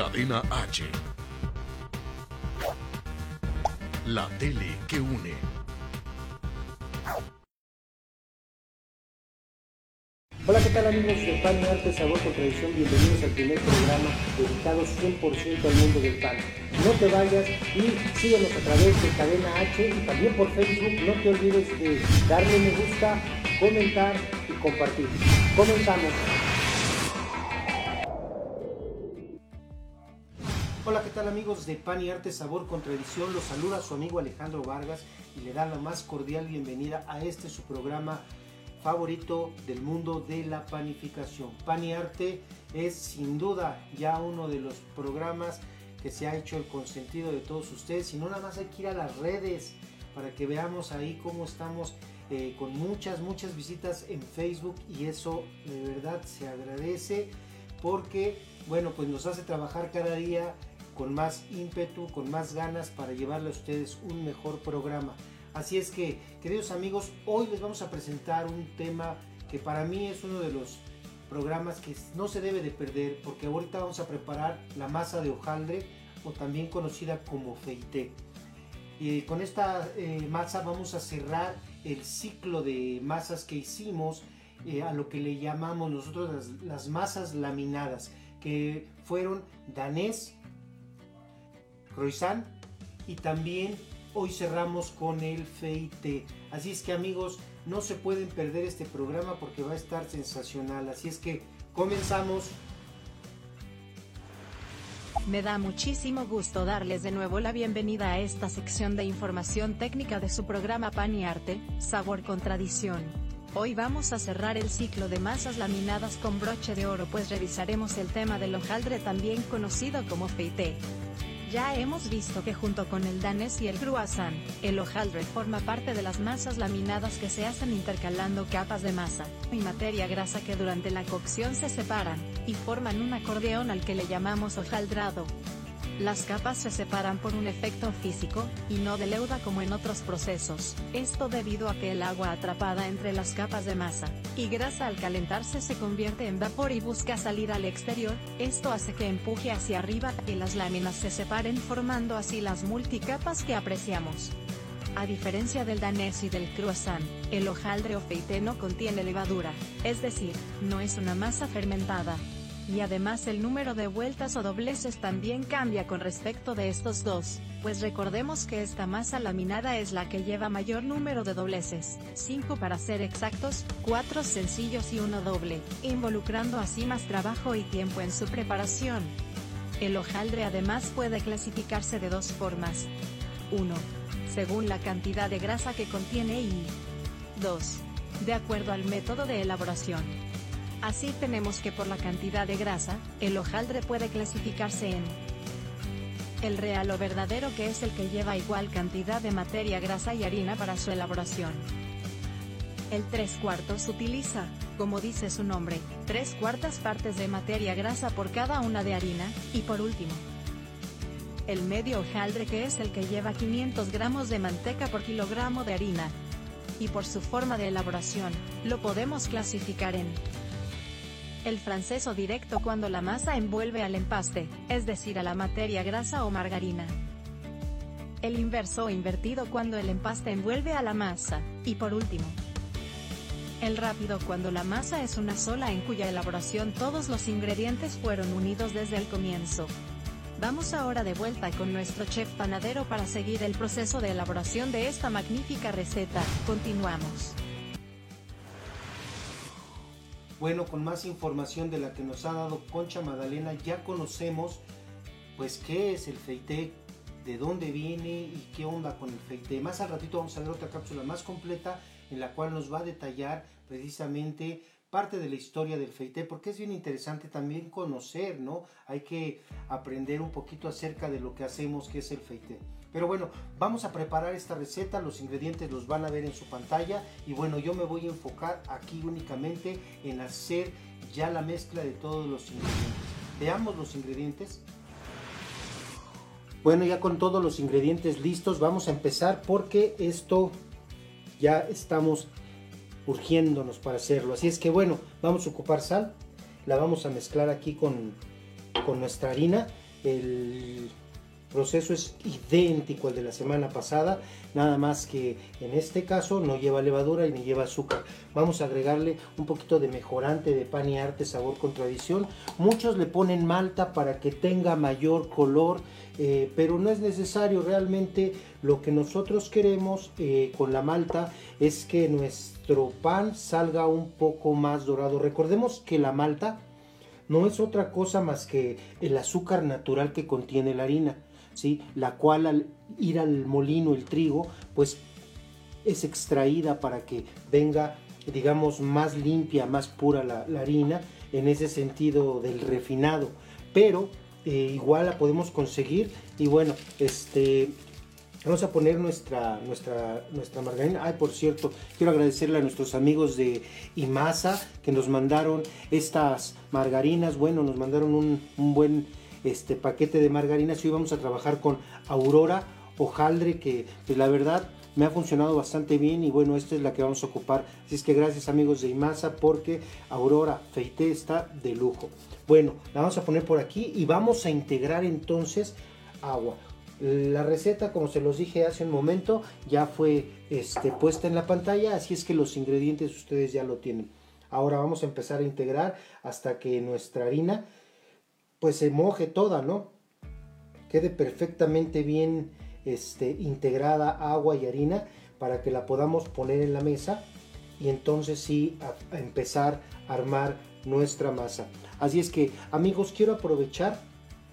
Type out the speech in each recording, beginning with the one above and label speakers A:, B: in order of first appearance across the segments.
A: Cadena H. La tele que une.
B: Hola, ¿qué tal amigos de Pan y Arte, Sabor con Tradición? Bienvenidos al primer programa dedicado 100% al mundo del pan. No te vayas y síguenos a través de Cadena H y también por Facebook. No te olvides de darle me gusta, comentar y compartir. Comenzamos. Hola, ¿qué tal amigos de Pan y Arte Sabor con Tradición? Los saluda su amigo Alejandro Vargas y le da la más cordial bienvenida a este su programa favorito del mundo de la panificación. Pan y Arte es sin duda ya uno de los programas que se ha hecho el consentido de todos ustedes y no nada más hay que ir a las redes para que veamos ahí cómo estamos eh, con muchas, muchas visitas en Facebook y eso de verdad se agradece porque, bueno, pues nos hace trabajar cada día con más ímpetu, con más ganas para llevarle a ustedes un mejor programa. Así es que, queridos amigos, hoy les vamos a presentar un tema que para mí es uno de los programas que no se debe de perder porque ahorita vamos a preparar la masa de hojaldre o también conocida como feité. Y con esta eh, masa vamos a cerrar el ciclo de masas que hicimos eh, a lo que le llamamos nosotros las, las masas laminadas, que fueron danés, croissant y también hoy cerramos con el feite. Así es que amigos, no se pueden perder este programa porque va a estar sensacional. Así es que comenzamos.
C: Me da muchísimo gusto darles de nuevo la bienvenida a esta sección de información técnica de su programa Pan y Arte, Sabor con Tradición. Hoy vamos a cerrar el ciclo de masas laminadas con broche de oro pues revisaremos el tema del hojaldre también conocido como feite. Ya hemos visto que junto con el danés y el croissant, el hojaldre forma parte de las masas laminadas que se hacen intercalando capas de masa y materia grasa que durante la cocción se separan, y forman un acordeón al que le llamamos hojaldrado. Las capas se separan por un efecto físico, y no de leuda como en otros procesos, esto debido a que el agua atrapada entre las capas de masa y grasa al calentarse se convierte en vapor y busca salir al exterior, esto hace que empuje hacia arriba y las láminas se separen formando así las multicapas que apreciamos. A diferencia del danés y del croissant, el hojaldre o feité no contiene levadura, es decir, no es una masa fermentada, y además el número de vueltas o dobleces también cambia con respecto de estos dos, pues recordemos que esta masa laminada es la que lleva mayor número de dobleces, 5 para ser exactos, 4 sencillos y uno doble, involucrando así más trabajo y tiempo en su preparación. El hojaldre además puede clasificarse de dos formas. 1. Según la cantidad de grasa que contiene y 2. De acuerdo al método de elaboración. Así tenemos que por la cantidad de grasa, el hojaldre puede clasificarse en el real o verdadero que es el que lleva igual cantidad de materia grasa y harina para su elaboración. El 3 cuartos utiliza, como dice su nombre, 3 cuartas partes de materia grasa por cada una de harina, y por último, el medio hojaldre que es el que lleva 500 gramos de manteca por kilogramo de harina. Y por su forma de elaboración, lo podemos clasificar en el francés o directo cuando la masa envuelve al empaste, es decir a la materia grasa o margarina. El inverso o invertido cuando el empaste envuelve a la masa, y por último, el rápido cuando la masa es una sola en cuya elaboración todos los ingredientes fueron unidos desde el comienzo. Vamos ahora de vuelta con nuestro chef panadero para seguir el proceso de elaboración de esta magnífica receta. Continuamos.
B: Bueno, con más información de la que nos ha dado Concha Magdalena, ya conocemos pues qué es el feité, de dónde viene y qué onda con el feité. Más al ratito vamos a ver otra cápsula más completa en la cual nos va a detallar precisamente parte de la historia del feité, porque es bien interesante también conocer, ¿no? Hay que aprender un poquito acerca de lo que hacemos, que es el feité. Pero bueno, vamos a preparar esta receta, los ingredientes los van a ver en su pantalla y bueno, yo me voy a enfocar aquí únicamente en hacer ya la mezcla de todos los ingredientes. Veamos los ingredientes. Bueno, ya con todos los ingredientes listos, vamos a empezar porque esto ya estamos urgiéndonos para hacerlo. Así es que bueno, vamos a ocupar sal, la vamos a mezclar aquí con, con nuestra harina proceso es idéntico al de la semana pasada, nada más que en este caso no lleva levadura y ni lleva azúcar. Vamos a agregarle un poquito de mejorante de pan y arte, sabor con tradición. Muchos le ponen malta para que tenga mayor color, eh, pero no es necesario. Realmente lo que nosotros queremos eh, con la malta es que nuestro pan salga un poco más dorado. Recordemos que la malta no es otra cosa más que el azúcar natural que contiene la harina la cual al ir al molino el trigo, pues es extraída para que venga, digamos, más limpia, más pura la, harina, en ese sentido del refinado. Pero eh, igual la podemos conseguir y bueno, este... Vamos a poner nuestra, nuestra, nuestra margarina. Ay, por cierto, quiero agradecerle a nuestros amigos de Imasa que nos mandaron estas margarinas. Bueno, nos mandaron un, un buen este paquete de margarinas. Y hoy vamos a trabajar con Aurora hojaldre que la verdad me ha funcionado bastante bien. Y bueno esta es la que vamos a ocupar. Así es que gracias amigos de Imasa porque Aurora Feite está de lujo. Bueno la vamos a poner por aquí y vamos a integrar entonces agua. La receta como se los dije hace un momento ya fue este, puesta en la pantalla. Así es que los ingredientes ustedes ya lo tienen. Ahora vamos a empezar a integrar hasta que nuestra harina pues se moje toda, ¿no? Quede perfectamente bien este, integrada agua y harina para que la podamos poner en la mesa y entonces sí a, empezar a armar nuestra masa. Así es que amigos quiero aprovechar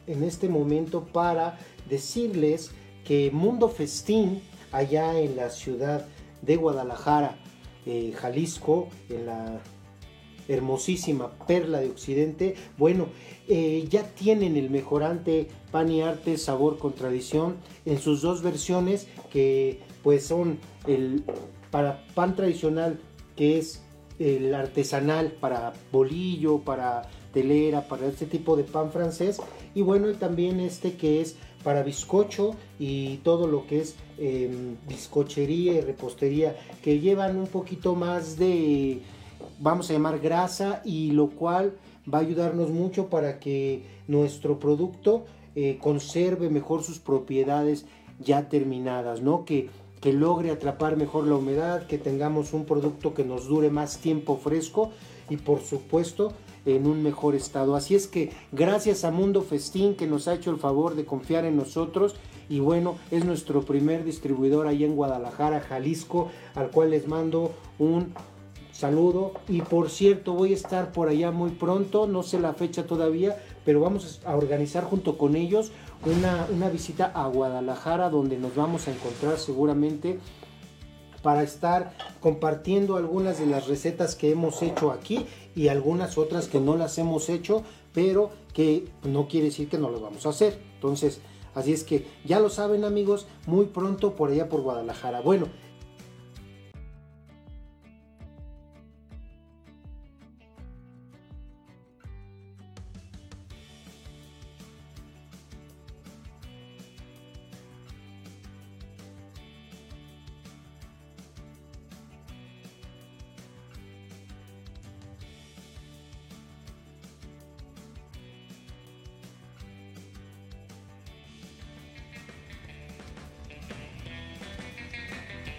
B: en este momento para decirles que Mundo Festín allá en la ciudad de Guadalajara, eh, Jalisco, en la hermosísima perla de Occidente, bueno, eh, ya tienen el mejorante pan y arte sabor con tradición en sus dos versiones que pues son el para pan tradicional que es el artesanal para bolillo, para telera, para este tipo de pan francés y bueno y también este que es para bizcocho y todo lo que es em, bizcochería y repostería que llevan un poquito más de vamos a llamar grasa y lo cual va a ayudarnos mucho para que nuestro producto eh, conserve mejor sus propiedades ya terminadas, ¿no? Que, que logre atrapar mejor la humedad, que tengamos un producto que nos dure más tiempo fresco y por supuesto en un mejor estado. Así es que gracias a Mundo Festín que nos ha hecho el favor de confiar en nosotros y bueno, es nuestro primer distribuidor ahí en Guadalajara, Jalisco, al cual les mando un saludo. Y por cierto, voy a estar por allá muy pronto, no sé la fecha todavía, pero vamos a organizar junto con ellos una, una visita a Guadalajara donde nos vamos a encontrar seguramente para estar compartiendo algunas de las recetas que hemos hecho aquí y algunas otras que no las hemos hecho, pero que no quiere decir que no las vamos a hacer. Entonces, así es que ya lo saben amigos, muy pronto por allá por Guadalajara. Bueno,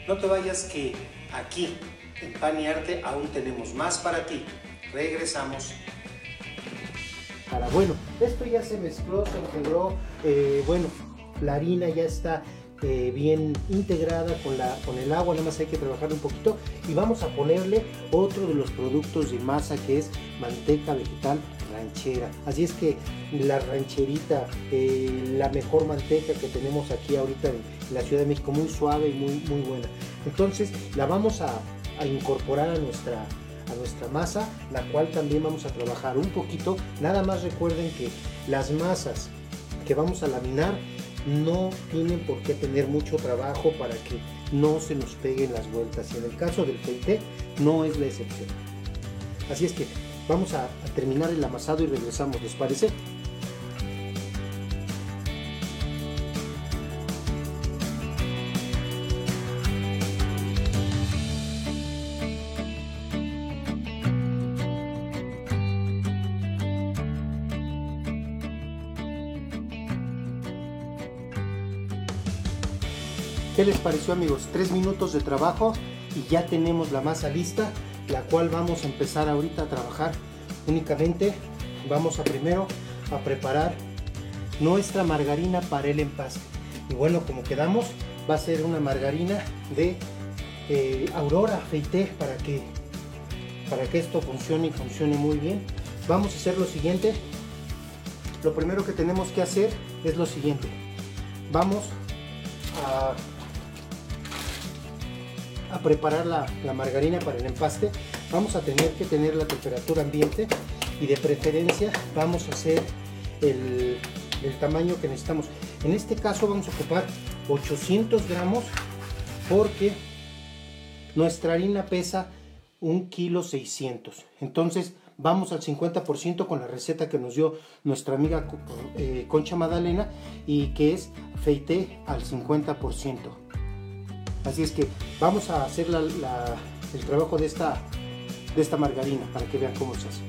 B: No te vayas que aquí en Pan y Arte aún tenemos más para ti. Regresamos. Para, bueno, esto ya se mezcló, se integró. Eh, bueno, la harina ya está eh, bien integrada con, la, con el agua, nada más hay que trabajar un poquito y vamos a ponerle otro de los productos de masa que es manteca vegetal ranchera. Así es que la rancherita, eh, la mejor manteca que tenemos aquí ahorita en la Ciudad de México, muy suave y muy, muy buena. Entonces la vamos a, incorporar a nuestra, a nuestra masa, la cual también vamos a trabajar un poquito. Nada más recuerden que las masas que vamos a laminar no tienen por qué tener mucho trabajo para que no se nos peguen las vueltas. Y en el caso del peité no es la excepción. Así es que Vamos a, terminar el amasado y regresamos, ¿les parece? ¿Qué les pareció amigos? Tres minutos de trabajo y ya tenemos la masa lista la cual vamos a empezar ahorita a trabajar únicamente. Vamos a primero a preparar nuestra margarina para el empaste. Y bueno, como quedamos, va a ser una margarina de eh, Aurora Feité para que, para que esto funcione y funcione muy bien. Vamos a hacer lo siguiente. Lo primero que tenemos que hacer es lo siguiente. Vamos a, a preparar la, margarina para el empaste. Vamos a tener que tener la temperatura ambiente y de preferencia vamos a hacer el, el tamaño que necesitamos. En este caso vamos a ocupar 800 gramos porque nuestra harina pesa 1 kilo 600. Entonces vamos al 50% con la receta que nos dio nuestra amiga eh, Concha Madalena y que es feité al 50%. Así es que vamos a hacer el trabajo de esta, de esta margarina para que vean cómo se hace.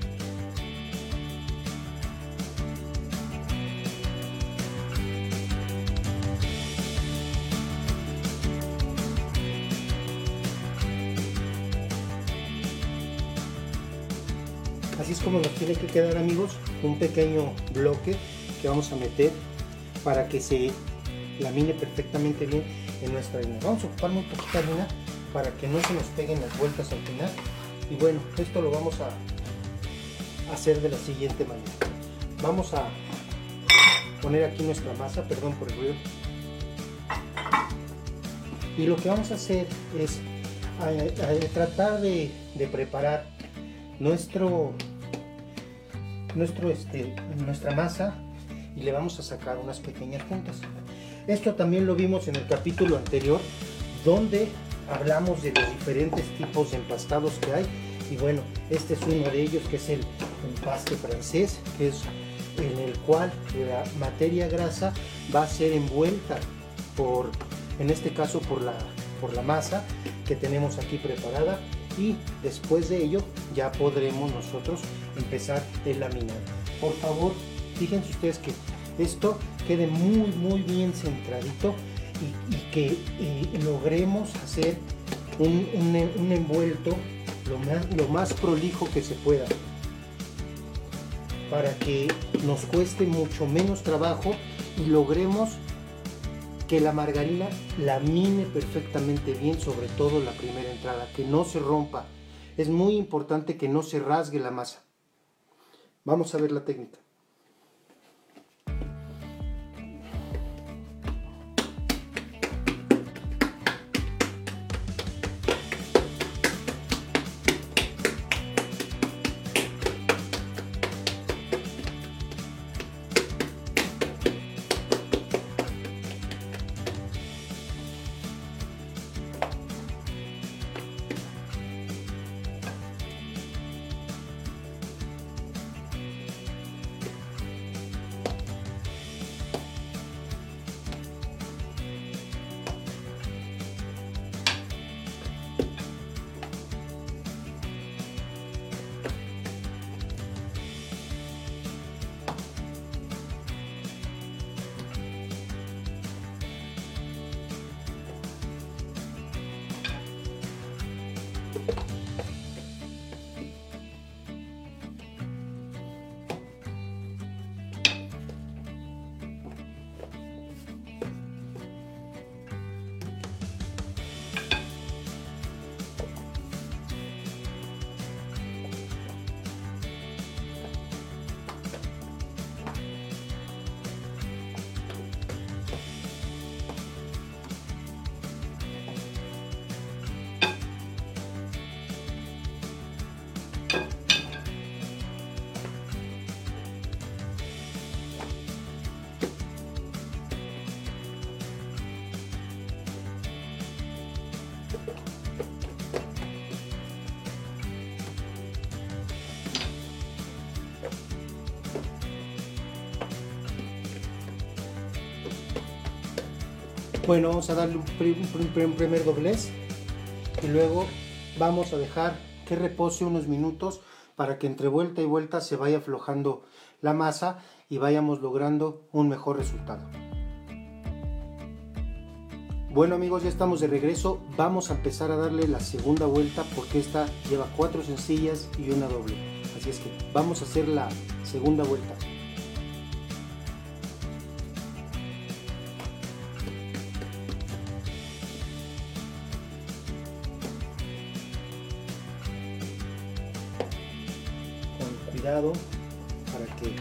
B: Así es como nos tiene que quedar amigos, un pequeño bloque que vamos a meter para que se lamine perfectamente bien en nuestra harina. Vamos a ocupar muy poquita harina para que no se nos peguen las vueltas al final. Y bueno, esto lo vamos a hacer de la siguiente manera. Vamos a poner aquí nuestra masa, perdón por el ruido. Y lo que vamos a hacer es tratar de, de preparar nuestro, nuestro este, nuestra masa y le vamos a sacar unas pequeñas puntas. Esto también lo vimos en el capítulo anterior donde hablamos de los diferentes tipos de empastados que hay y bueno, este es uno de ellos que es el empaste francés, que es en el cual la materia grasa va a ser envuelta por, en este caso por la, por la masa que tenemos aquí preparada y después de ello ya podremos nosotros empezar el laminado. Por favor, fíjense ustedes que esto quede muy muy bien centradito y, que eh, logremos hacer un, un, un envuelto lo más, lo más prolijo que se pueda para que nos cueste mucho menos trabajo y logremos que la margarina lamine perfectamente bien, sobre todo la primera entrada, que no se rompa. Es muy importante que no se rasgue la masa. Vamos a ver la técnica. Bueno, vamos a darle un, primer doblez y luego vamos a dejar que repose unos minutos para que entre vuelta y vuelta se vaya aflojando la masa y vayamos logrando un mejor resultado. Bueno amigos, ya estamos de regreso. Vamos a empezar a darle la segunda vuelta porque esta lleva cuatro sencillas y una doble. Así es que vamos a hacer la segunda vuelta. Para que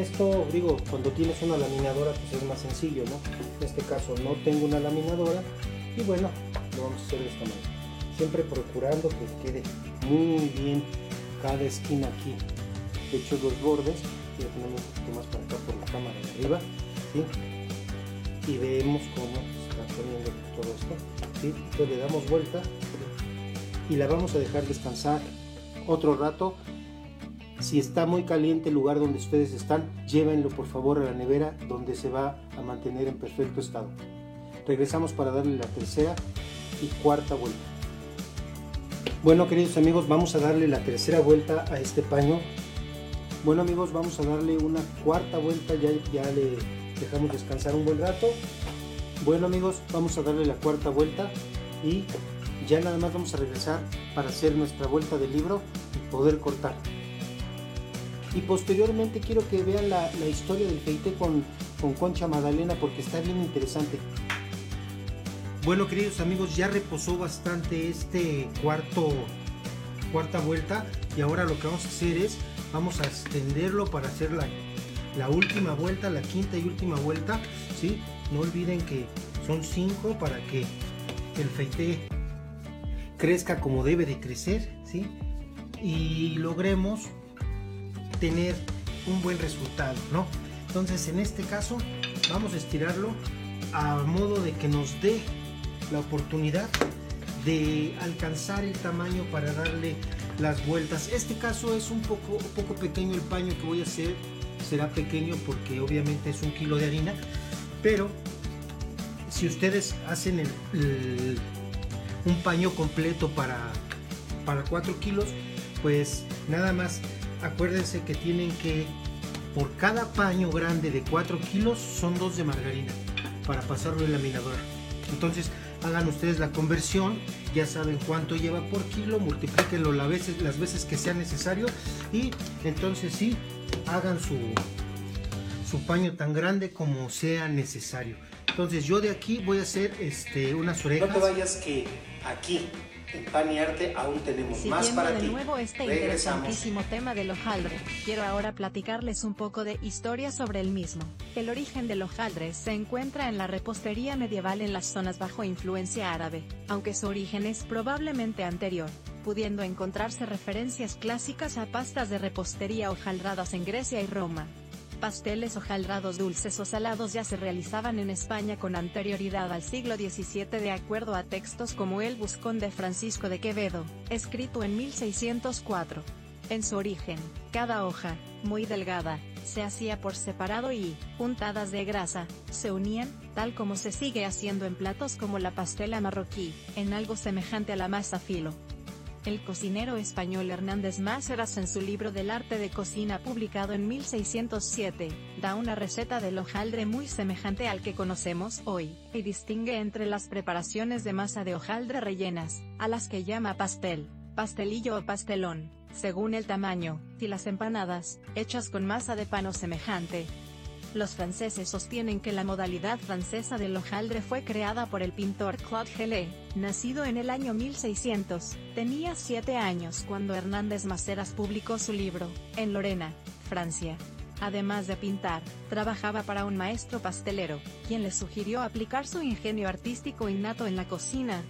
B: esto, digo, cuando tienes una laminadora pues es más sencillo, ¿no? En este caso no tengo una laminadora y bueno, lo vamos a hacer de esta manera. Siempre procurando que quede muy bien cada esquina aquí. De hecho los bordes, ya tenemos un poquito más para acá por la cámara de arriba. Y vemos cómo se está poniendo todo esto, ¿sí? Entonces le damos vuelta y la vamos a dejar descansar otro rato si está muy caliente el lugar donde ustedes están, llévenlo por favor a la nevera donde se va a mantener en perfecto estado. Regresamos para darle la tercera y cuarta vuelta. Bueno queridos amigos, vamos a darle la tercera vuelta a este paño. Bueno amigos, vamos a darle una cuarta vuelta, ya, ya le dejamos descansar un buen rato. Bueno amigos, vamos a darle la cuarta vuelta y ya nada más vamos a regresar para hacer nuestra vuelta de libro y poder cortar y posteriormente quiero que vean la, historia del feite con, con Concha Magdalena porque está bien interesante. Bueno queridos amigos, ya reposó bastante este cuarto, cuarta vuelta y ahora lo que vamos a hacer es, vamos a extenderlo para hacer la, la última vuelta, la quinta y última vuelta, ¿sí? No olviden que son cinco para que el feite crezca como debe de crecer, ¿sí? Y logremos tener un buen resultado, ¿no? Entonces en este caso vamos a estirarlo a modo de que nos dé la oportunidad de alcanzar el tamaño para darle las vueltas. Este caso es un poco, un poco pequeño el paño que voy a hacer, será pequeño porque obviamente es un kilo de harina, pero si ustedes hacen el, un paño completo para, para 4 kilos, pues nada más acuérdense que tienen que, por cada paño grande de 4 kilos, son dos de margarina para pasarlo en laminadora. Entonces, hagan ustedes la conversión, ya saben cuánto lleva por kilo, multiplíquenlo las veces, las veces que sea necesario y entonces sí, hagan su, su paño tan grande como sea necesario. Entonces yo de aquí voy a hacer este, unas orejas. No te vayas que aquí Pan y Arte aún tenemos más para
C: de nuevo este interesantísimo tema del hojaldre, quiero ahora platicarles un poco de historia sobre el mismo. El origen del hojaldre se encuentra en la repostería medieval en las zonas bajo influencia árabe, aunque su origen es probablemente anterior, pudiendo encontrarse referencias clásicas a pastas de repostería hojaldradas en Grecia y Roma. Pasteles hojaldrados dulces o salados ya se realizaban en España con anterioridad al siglo XVII de acuerdo a textos como el Buscón de Francisco de Quevedo, escrito en 1604. En su origen, cada hoja, muy delgada, se hacía por separado y, untadas de grasa, se unían, tal como se sigue haciendo en platos como la pastela marroquí, en algo semejante a la masa filo. El cocinero español Hernández Máceras en su libro del arte de cocina publicado en 1607, da una receta del hojaldre muy semejante al que conocemos hoy, y distingue entre las preparaciones de masa de hojaldre rellenas, a las que llama pastel, pastelillo o pastelón, según el tamaño, y las empanadas, hechas con masa de pan o semejante, los franceses sostienen que la modalidad francesa del hojaldre fue creada por el pintor Claude Gelée, nacido en el año 1600. Tenía siete años cuando Hernández Maceras publicó su libro, en Lorena, Francia. Además de pintar, trabajaba para un maestro pastelero, quien le sugirió aplicar su ingenio artístico innato en la cocina.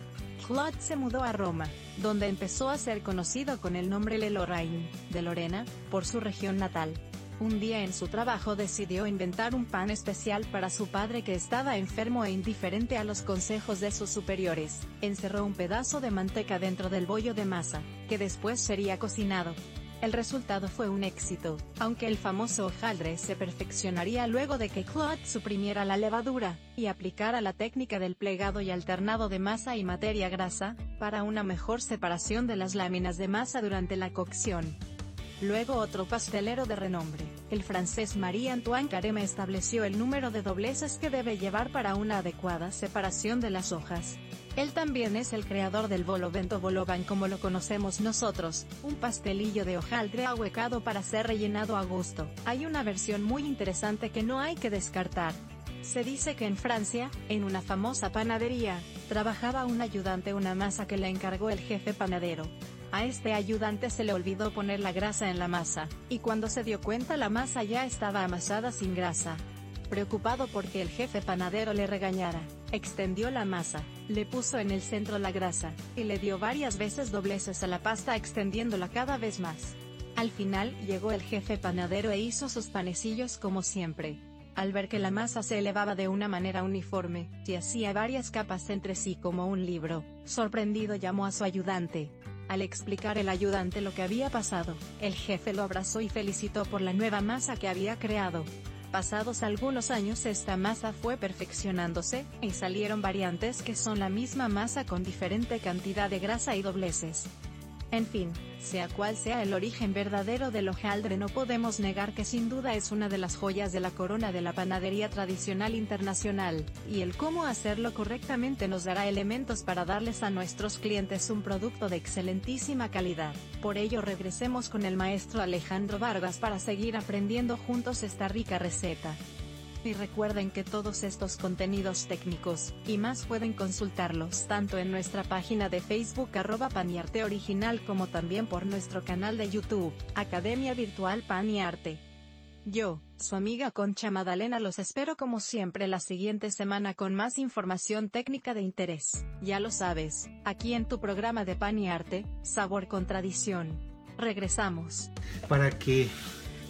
C: Claude se mudó a Roma, donde empezó a ser conocido con el nombre Le Lorraine, de Lorena, por su región natal. Un día en su trabajo decidió inventar un pan especial para su padre que estaba enfermo e indiferente a los consejos de sus superiores. Encerró un pedazo de manteca dentro del bollo de masa, que después sería cocinado. El resultado fue un éxito, aunque el famoso hojaldre se perfeccionaría luego de que Claude suprimiera la levadura, y aplicara la técnica del plegado y alternado de masa y materia grasa, para una mejor separación de las láminas de masa durante la cocción. Luego otro pastelero de renombre, el francés Marie-Antoine Carême estableció el número de dobleces que debe llevar para una adecuada separación de las hojas. Él también es el creador del bolo bento como lo conocemos nosotros, un pastelillo de hojaldre ahuecado para ser rellenado a gusto. Hay una versión muy interesante que no hay que descartar. Se dice que en Francia, en una famosa panadería, trabajaba un ayudante una masa que le encargó el jefe panadero. A este ayudante se le olvidó poner la grasa en la masa, y cuando se dio cuenta la masa ya estaba amasada sin grasa. Preocupado porque el jefe panadero le regañara, extendió la masa, le puso en el centro la grasa, y le dio varias veces dobleces a la pasta extendiéndola cada vez más. Al final llegó el jefe panadero e hizo sus panecillos como siempre. Al ver que la masa se elevaba de una manera uniforme, y hacía varias capas entre sí como un libro, sorprendido llamó a su ayudante, al explicar el ayudante lo que había pasado, el jefe lo abrazó y felicitó por la nueva masa que había creado. Pasados algunos años esta masa fue perfeccionándose, y salieron variantes que son la misma masa con diferente cantidad de grasa y dobleces. En fin, sea cual sea el origen verdadero del hojaldre no podemos negar que sin duda es una de las joyas de la corona de la panadería tradicional internacional, y el cómo hacerlo correctamente nos dará elementos para darles a nuestros clientes un producto de excelentísima calidad. Por ello regresemos con el maestro Alejandro Vargas para seguir aprendiendo juntos esta rica receta. Y recuerden que todos estos contenidos técnicos, y más pueden consultarlos tanto en nuestra página de Facebook arroba Paniarte Original como también por nuestro canal de YouTube, Academia Virtual Paniarte. Yo, su amiga Concha Madalena los espero como siempre la siguiente semana con más información técnica de interés, ya lo sabes, aquí en tu programa de Pan y Arte, Sabor con Tradición. Regresamos.
B: Para que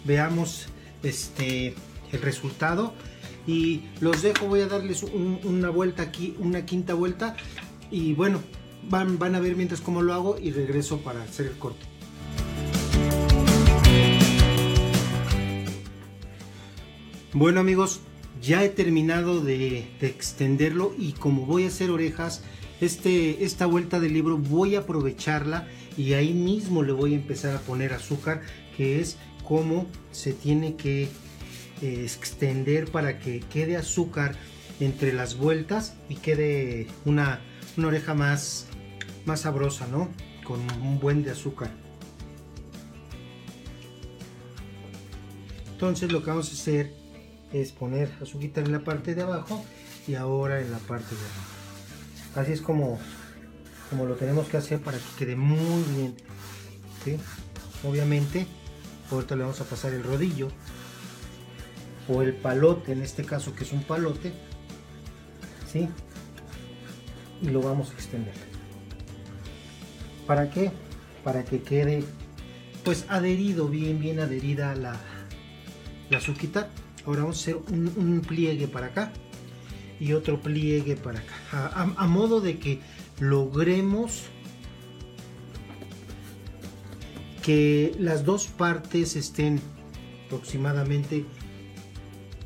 B: veamos este el resultado. Y los dejo voy a darles una vuelta aquí una quinta vuelta. Y bueno van, van a ver mientras cómo lo hago y regreso para hacer el corte. Bueno amigos ya he terminado de, de, extenderlo y como voy a hacer orejas este, esta vuelta del libro voy a aprovecharla y ahí mismo le voy a empezar a poner azúcar que es como se tiene que extender para que quede azúcar entre las vueltas y quede una, oreja más, más sabrosa, ¿no? Con un buen de azúcar. Entonces lo que vamos a hacer es poner azúcar en la parte de abajo y ahora en la parte de abajo. Así es como, como lo tenemos que hacer para que quede muy bien. Obviamente, ahorita le vamos a pasar el rodillo o el palote, en este caso que es un palote, ¿sí? Y lo vamos a extender. ¿Para qué? Para que quede pues adherido, bien, bien adherida la, la suquita. Ahora vamos a hacer un, pliegue para acá y otro pliegue para acá. a modo de que logremos que las dos partes estén aproximadamente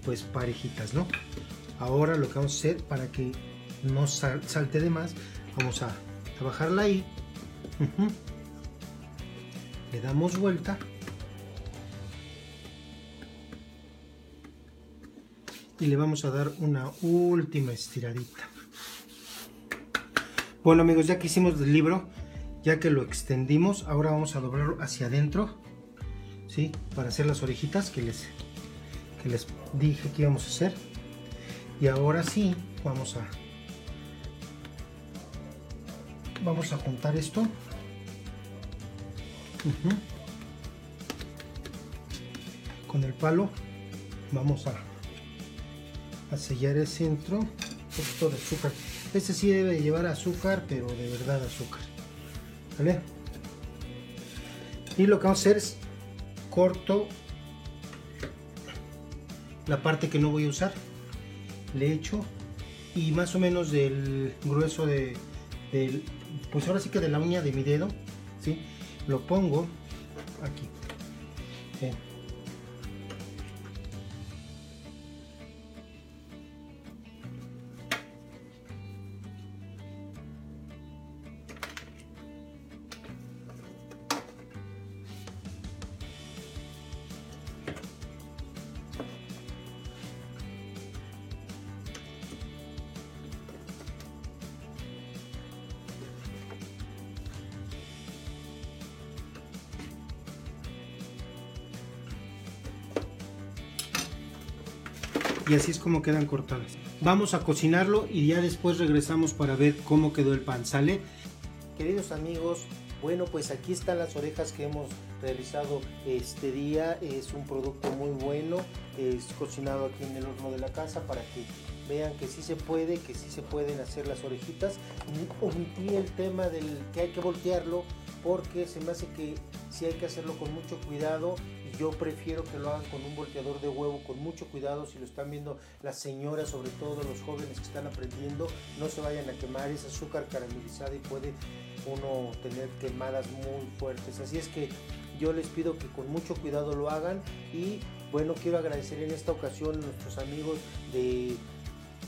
B: pues parejitas, ¿no? Ahora lo que vamos a hacer para que no salte de más, vamos a, bajarla ahí. Le damos vuelta. Y le vamos a dar una última estiradita. Bueno amigos, ya que hicimos el libro, ya que lo extendimos, ahora vamos a doblarlo hacia adentro, ¿sí? Para hacer las orejitas que les que les dije que íbamos a hacer. Y ahora sí vamos a vamos a juntar esto. Con el palo vamos a, sellar el centro. Un poquito de azúcar. Este sí debe llevar azúcar pero de verdad azúcar. ¿vale? y lo que vamos a hacer es corto la parte que no voy a usar. Le echo y más o menos del grueso de pues ahora sí que de la uña de mi dedo ¿sí? lo pongo aquí y así es como quedan cortadas. Vamos a cocinarlo y ya después regresamos para ver cómo quedó el pan, ¿sale? Queridos amigos, bueno, pues aquí están las orejas que hemos realizado este día. Es un producto muy bueno. Es cocinado aquí en el horno de la casa para que vean que sí se puede, que sí se pueden hacer las orejitas. Omití el tema del que hay que voltearlo porque se me hace que sí hay que hacerlo con mucho cuidado yo prefiero que lo hagan con un volteador de huevo con mucho cuidado si lo están viendo las señoras sobre todo los jóvenes que están aprendiendo no se vayan a quemar es azúcar caramelizada y puede uno tener quemadas muy fuertes. Así es que yo les pido que con mucho cuidado lo hagan y bueno, quiero agradecer en esta ocasión a nuestros amigos de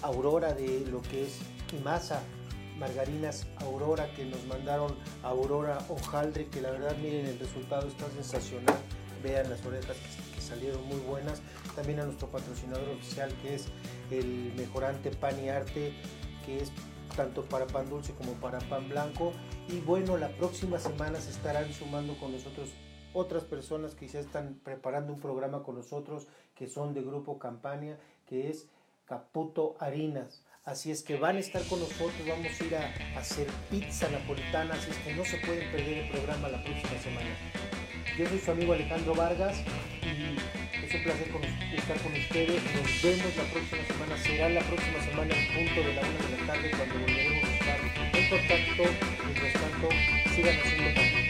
B: Aurora, de lo que es Imasa, margarinas Aurora que nos mandaron Aurora Ojaldre, que la verdad miren el resultado está sensacional. Vean las orejas que, que, salieron muy buenas. También a nuestro patrocinador oficial que es el mejorante Pan y Arte, que es tanto para pan dulce como para pan blanco. Y bueno, la próxima semana se estarán sumando con nosotros otras personas que ya están preparando un programa con nosotros, que son de Grupo Campaña, que es Caputo Harinas. Así es que van a estar con nosotros, vamos a ir a, hacer pizza napolitana, así es que no se pueden perder el programa la próxima semana. Yo soy su amigo Alejandro Vargas y es un placer estar con ustedes. Nos vemos la próxima semana. Será la próxima semana en punto de la una de la tarde cuando volveremos a estar en contacto. Mientras tanto, sigan haciendo